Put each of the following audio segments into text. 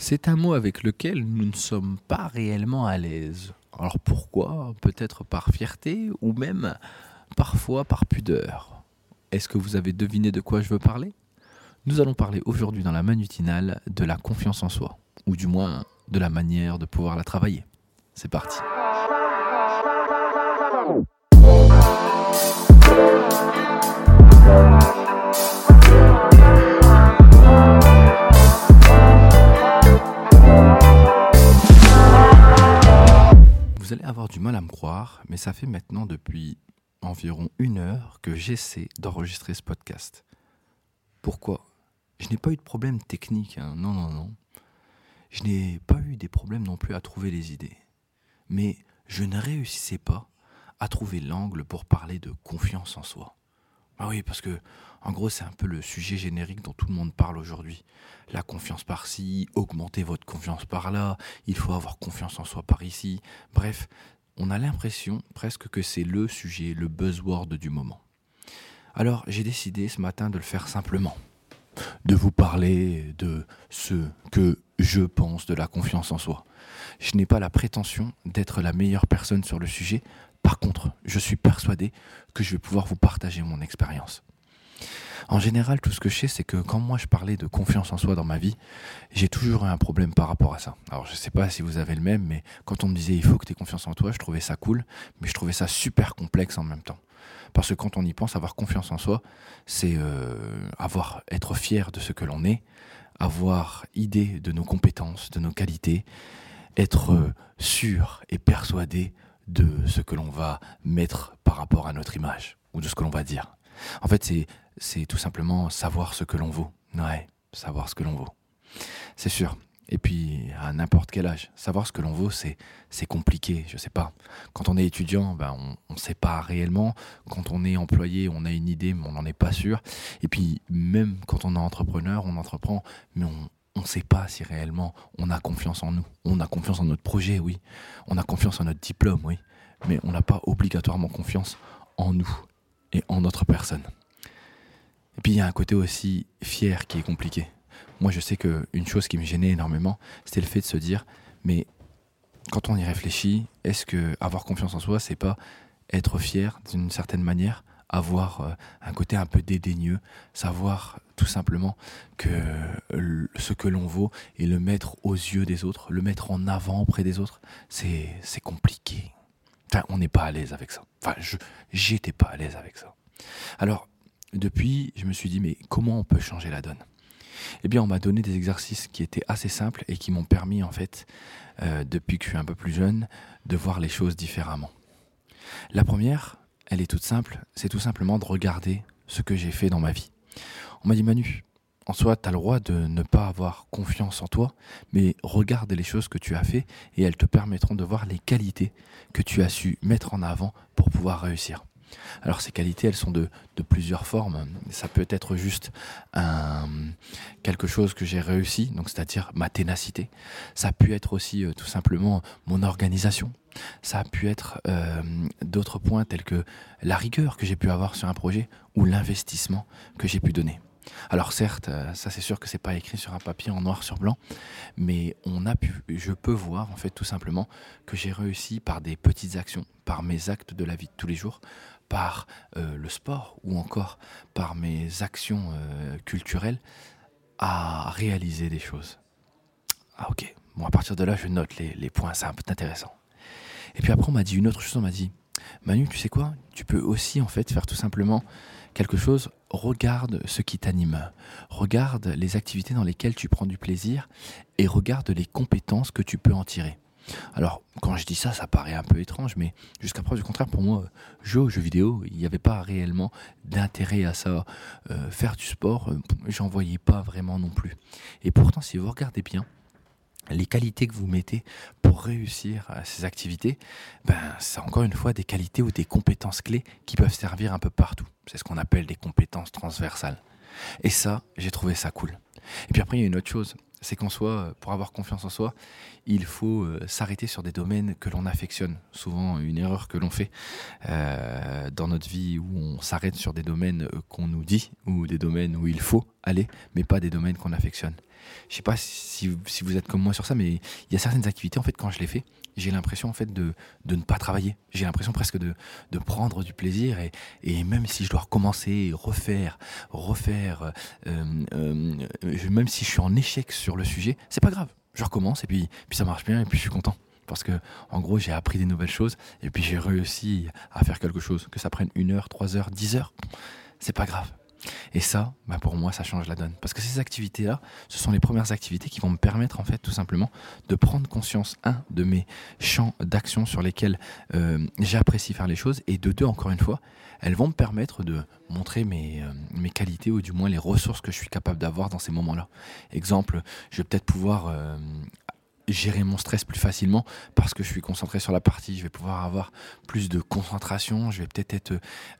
C'est un mot avec lequel nous ne sommes pas réellement à l'aise. Alors pourquoi? Peut-être par fierté ou même parfois par pudeur. Est-ce que vous avez deviné de quoi je veux parler? Nous allons parler aujourd'hui dans la manutinale de la confiance en soi, ou du moins de la manière de pouvoir la travailler. C'est parti. Ça fait maintenant depuis environ une heure que j'essaie d'enregistrer ce podcast. Pourquoi? Je n'ai pas eu de problème technique, hein. non, non, non. Je n'ai pas eu des problèmes non plus à trouver les idées. Mais je ne réussissais pas à trouver l'angle pour parler de confiance en soi. Ah oui, parce que, en gros, c'est un peu le sujet générique dont tout le monde parle aujourd'hui. La confiance par-ci, augmenter votre confiance par-là, il faut avoir confiance en soi par ici. Bref, on a l'impression presque que c'est le sujet, le buzzword du moment. Alors, j'ai décidé ce matin de le faire simplement. De vous parler de ce que je pense de la confiance en soi. Je n'ai pas la prétention d'être la meilleure personne sur le sujet, par contre, je suis persuadé que je vais pouvoir vous partager mon expérience. En général, tout ce que je sais, c'est que quand moi je parlais de confiance en soi dans ma vie, j'ai toujours eu un problème par rapport à ça. Alors je ne sais pas si vous avez le même, mais quand on me disait il faut que tu aies confiance en toi, je trouvais ça cool, mais je trouvais ça super complexe en même temps. Parce que quand on y pense, avoir confiance en soi, c'est euh, avoir être fier de ce que l'on est, avoir idée de nos compétences, de nos qualités, être euh, sûr et persuadé de ce que l'on va mettre par rapport à notre image ou de ce que l'on va dire. En fait, c'est, c'est tout simplement savoir ce que l'on vaut. Ouais, savoir ce que l'on vaut. C'est sûr. Et puis, à n'importe quel âge, savoir ce que l'on vaut, c'est, c'est compliqué, je sais pas. Quand on est étudiant, ben, on ne sait pas réellement. Quand on est employé, on a une idée, mais on n'en est pas sûr. Et puis, même quand on est entrepreneur, on entreprend, mais on, on ne sait pas si réellement on a confiance en nous. On a confiance en notre projet, oui. On a confiance en notre diplôme, oui. Mais on n'a pas obligatoirement confiance en nous et en notre personne. Et puis il y a un côté aussi fier qui est compliqué. Moi, je sais qu'une chose qui me gênait énormément, c'était le fait de se dire, mais quand on y réfléchit, est-ce que avoir confiance en soi, c'est pas être fier d'une certaine manière avoir euh, un côté un peu dédaigneux, savoir tout simplement que ce que l'on vaut et le mettre aux yeux des autres, le mettre en avant auprès des autres, c'est compliqué. Enfin, on n'est pas à l'aise avec ça. Enfin, je j'étais pas à l'aise avec ça. Alors, depuis, je me suis dit, mais comment on peut changer la donne? Eh bien, on m'a donné des exercices qui étaient assez simples et qui m'ont permis, en fait, euh, depuis que je suis un peu plus jeune, de voir les choses différemment. La première, elle est toute simple, c'est tout simplement de regarder ce que j'ai fait dans ma vie. On m'a dit Manu, en soi, tu as le droit de ne pas avoir confiance en toi, mais regarde les choses que tu as fait et elles te permettront de voir les qualités que tu as su mettre en avant pour pouvoir réussir. Alors ces qualités, elles sont de, plusieurs formes. Ça peut être juste quelque chose que j'ai réussi, donc c'est-à-dire ma ténacité. Ça a pu être aussi euh, tout simplement mon organisation. Ça a pu être euh, d'autres points tels que la rigueur que j'ai pu avoir sur un projet ou l'investissement que j'ai pu donner. Alors certes, euh, ça c'est sûr que c'est pas écrit sur un papier en noir sur blanc, mais on a pu, je peux voir en fait tout simplement que j'ai réussi par des petites actions, par mes actes de la vie de tous les jours, par euh, le sport ou encore par mes actions euh, culturelles à réaliser des choses. Ah ok, bon à partir de là je note les, les points, c'est un peu intéressant. Et puis après on m'a dit une autre chose, on m'a dit Manu, tu sais quoi? Tu peux aussi en fait faire tout simplement quelque chose, regarde ce qui t'anime, regarde les activités dans lesquelles tu prends du plaisir et regarde les compétences que tu peux en tirer. Alors, quand je dis ça, ça paraît un peu étrange, mais jusqu'à preuve du contraire, pour moi, jouer aux jeux vidéo, il n'y avait pas réellement d'intérêt à ça. Euh, faire du sport, euh, j'en voyais pas vraiment non plus. Et pourtant, si vous regardez bien, les qualités que vous mettez pour réussir à ces activités, ben, c'est encore une fois des qualités ou des compétences clés qui peuvent servir un peu partout. C'est ce qu'on appelle des compétences transversales. Et ça, j'ai trouvé ça cool. Et puis après, il y a une autre chose, c'est qu'en soi, pour avoir confiance en soi, il faut euh, s'arrêter sur des domaines que l'on affectionne. Souvent, une erreur que l'on fait euh, dans notre vie où on s'arrête sur des domaines euh, qu'on nous dit ou des domaines où il faut aller, mais pas des domaines qu'on affectionne. Je sais pas si, vous êtes comme moi sur ça, mais il y a certaines activités, en fait, quand je les fais, j'ai l'impression, en fait, de, de ne pas travailler. J'ai l'impression presque de, de prendre du plaisir et, et même si je dois recommencer, refaire, refaire, euh, euh, même si je suis en échec sur le sujet, c'est pas grave. Je recommence et puis, puis ça marche bien et puis je suis content parce que en gros j'ai appris des nouvelles choses et puis j'ai réussi à faire quelque chose que ça prenne une heure trois heures dix heures c'est pas grave et ça, bah pour moi, ça change la donne. Parce que ces activités-là, ce sont les premières activités qui vont me permettre, en fait, tout simplement, de prendre conscience, un, de mes champs d'action sur lesquels euh, j'apprécie faire les choses, et de deux, encore une fois, elles vont me permettre de montrer mes, euh, mes qualités, ou du moins les ressources que je suis capable d'avoir dans ces moments-là. Exemple, je vais peut-être pouvoir euh, gérer mon stress plus facilement parce que je suis concentré sur la partie. Je vais pouvoir avoir plus de concentration. Je vais peut-être être,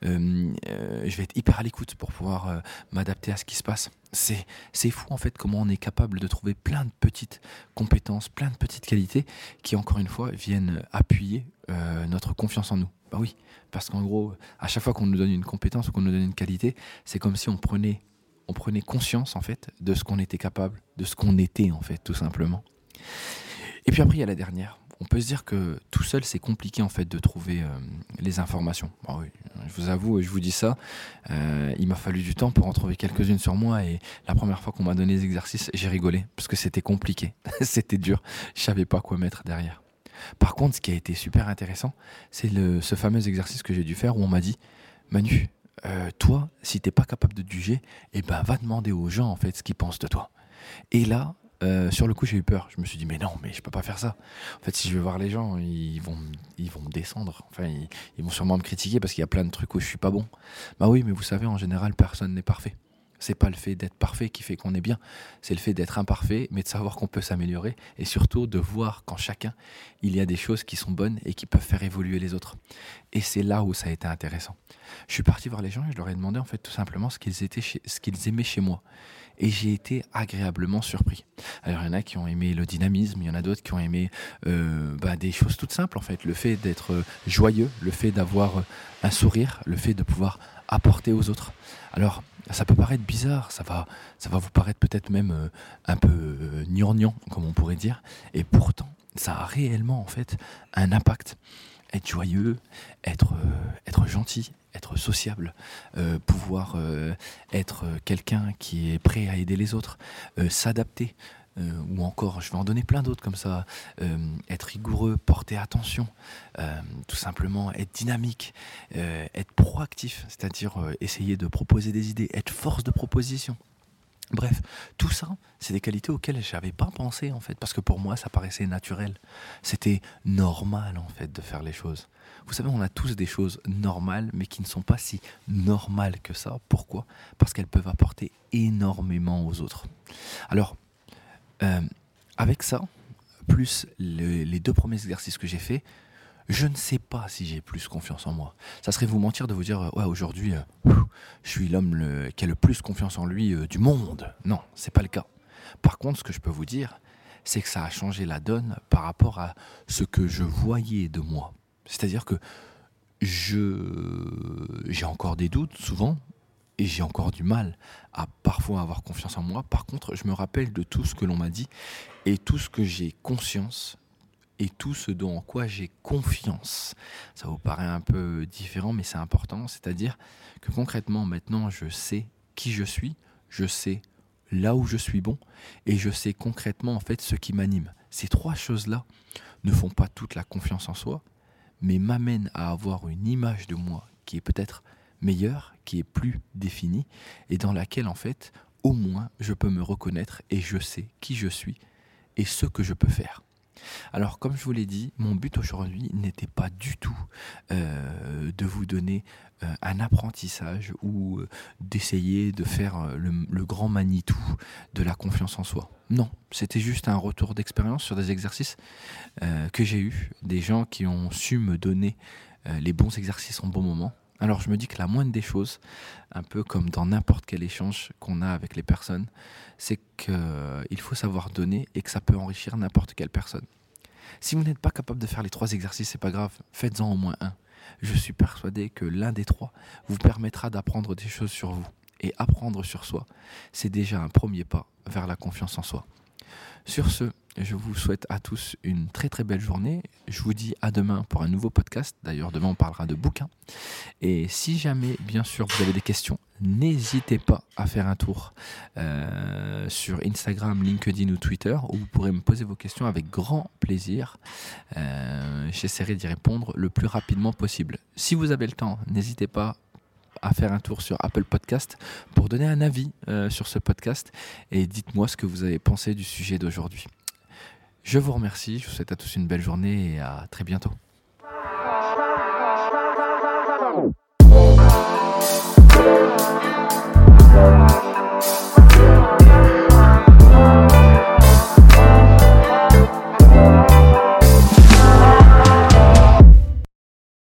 euh, euh, je vais être hyper à l'écoute pour pouvoir euh, m'adapter à ce qui se passe. C'est, c'est fou en fait comment on est capable de trouver plein de petites compétences, plein de petites qualités qui encore une fois viennent appuyer notre confiance en nous. Bah oui, parce qu'en gros, à chaque fois qu'on nous donne une compétence ou qu'on nous donne une qualité, c'est comme si on prenait on prenait conscience en fait de ce qu'on était capable, de ce qu'on était en fait tout simplement. Et puis après, il y a la dernière. On peut se dire que tout seul, c'est compliqué en fait de trouver euh, les informations. je vous avoue, je vous dis ça, euh, il m'a fallu du temps pour en trouver quelques-unes sur moi et la première fois qu'on m'a donné les exercices, j'ai rigolé parce que c'était compliqué, c'était dur, je savais pas quoi mettre derrière. Par contre, ce qui a été super intéressant, c'est ce fameux exercice que j'ai dû faire où on m'a dit, Manu, euh, toi, si t'es pas capable de juger, eh ben va demander aux gens en fait ce qu'ils pensent de toi. Et là, euh, sur le coup, j'ai eu peur. Je me suis dit, mais non, mais je peux pas faire ça. En fait, si je vais voir les gens, ils vont, ils vont me descendre. Enfin, ils, vont sûrement me critiquer parce qu'il y a plein de trucs où je suis pas bon. Bah oui, mais vous savez, en général, personne n'est parfait. C'est pas le fait d'être parfait qui fait qu'on est bien. C'est le fait d'être imparfait, mais de savoir qu'on peut s'améliorer et surtout de voir qu'en chacun, il y a des choses qui sont bonnes et qui peuvent faire évoluer les autres. Et c'est là où ça a été intéressant. Je suis parti voir les gens et je leur ai demandé en fait tout simplement ce qu'ils étaient, ce qu'ils aimaient chez moi et j'ai été agréablement surpris. Alors il y en a qui ont aimé le dynamisme, il y en a d'autres qui ont aimé euh, bah, des choses toutes simples en fait, le fait d'être euh, joyeux, le fait d'avoir euh, un sourire, le fait de pouvoir apporter aux autres. Alors ça peut paraître bizarre, ça va, ça va vous paraître peut-être même un peu gnangnan comme on pourrait dire, et pourtant ça a réellement en fait un impact être joyeux, être, être gentil, être sociable, euh, pouvoir euh, être quelqu'un qui est prêt à aider les autres, euh, s'adapter, ou encore, je vais en donner plein d'autres comme ça, être rigoureux, porter attention, tout simplement être dynamique, être proactif, c'est-à-dire essayer de proposer des idées, être force de proposition. Bref, tout ça, c'est des qualités auxquelles je n'avais pas pensé en fait, parce que pour moi, ça paraissait naturel. C'était normal en fait de faire les choses. Vous savez, on a tous des choses normales, mais qui ne sont pas si normales que ça. Pourquoi? Parce qu'elles peuvent apporter énormément aux autres. Alors, euh, avec ça, plus les deux premiers exercices que j'ai faits, je ne sais pas si j'ai plus confiance en moi. Ça serait vous mentir de vous dire, aujourd'hui, euh, je suis l'homme qui a le plus confiance en lui euh, du monde. Non, c'est pas le cas. Par contre, ce que je peux vous dire, c'est que ça a changé la donne par rapport à ce que je voyais de moi. C'est-à-dire que j'ai encore des doutes souvent et j'ai encore du mal à parfois avoir confiance en moi. Par contre, je me rappelle de tout ce que l'on m'a dit et tout ce que j'ai conscience et tout ce dont en quoi j'ai confiance. Ça vous paraît un peu différent, mais c'est important. C'est-à-dire que concrètement, maintenant, je sais qui je suis, je sais là où je suis bon, et je sais concrètement en fait ce qui m'anime. Ces trois choses-là ne font pas toute la confiance en soi, mais m'amène à avoir une image de moi qui est peut-être meilleure, qui est plus définie, et dans laquelle en fait, au moins, je peux me reconnaître et je sais qui je suis et ce que je peux faire. Alors, comme je vous l'ai dit, mon but aujourd'hui n'était pas du tout euh, de vous donner euh, un apprentissage ou euh, d'essayer de faire le, le, grand Manitou de la confiance en soi. Non, c'était juste un retour d'expérience sur des exercices que j'ai eus, des gens qui ont su me donner les bons exercices en bon moment. Alors je me dis que la moindre des choses, un peu comme dans n'importe quel échange qu'on a avec les personnes, c'est qu'il faut savoir donner et que ça peut enrichir n'importe quelle personne. Si vous n'êtes pas capable de faire les trois exercices, c'est pas grave, faites-en au moins un. Je suis persuadé que l'un des trois vous permettra d'apprendre des choses sur vous. et apprendre sur soi, c'est déjà un premier pas vers la confiance en soi. Sur ce, je vous souhaite à tous une très très belle journée. Je vous dis à demain pour un nouveau podcast. D'ailleurs, demain on parlera de bouquins. Et si jamais, bien sûr, vous avez des questions, n'hésitez pas à faire un tour euh, sur Instagram, LinkedIn ou Twitter où vous pourrez me poser vos questions avec grand plaisir. Euh, j'essaierai d'y répondre le plus rapidement possible. Si vous avez le temps, n'hésitez pas à faire un tour sur Apple Podcast pour donner un avis euh, sur ce podcast et dites-moi ce que vous avez pensé du sujet d'aujourd'hui. Je vous remercie, je vous souhaite à tous une belle journée et à très bientôt.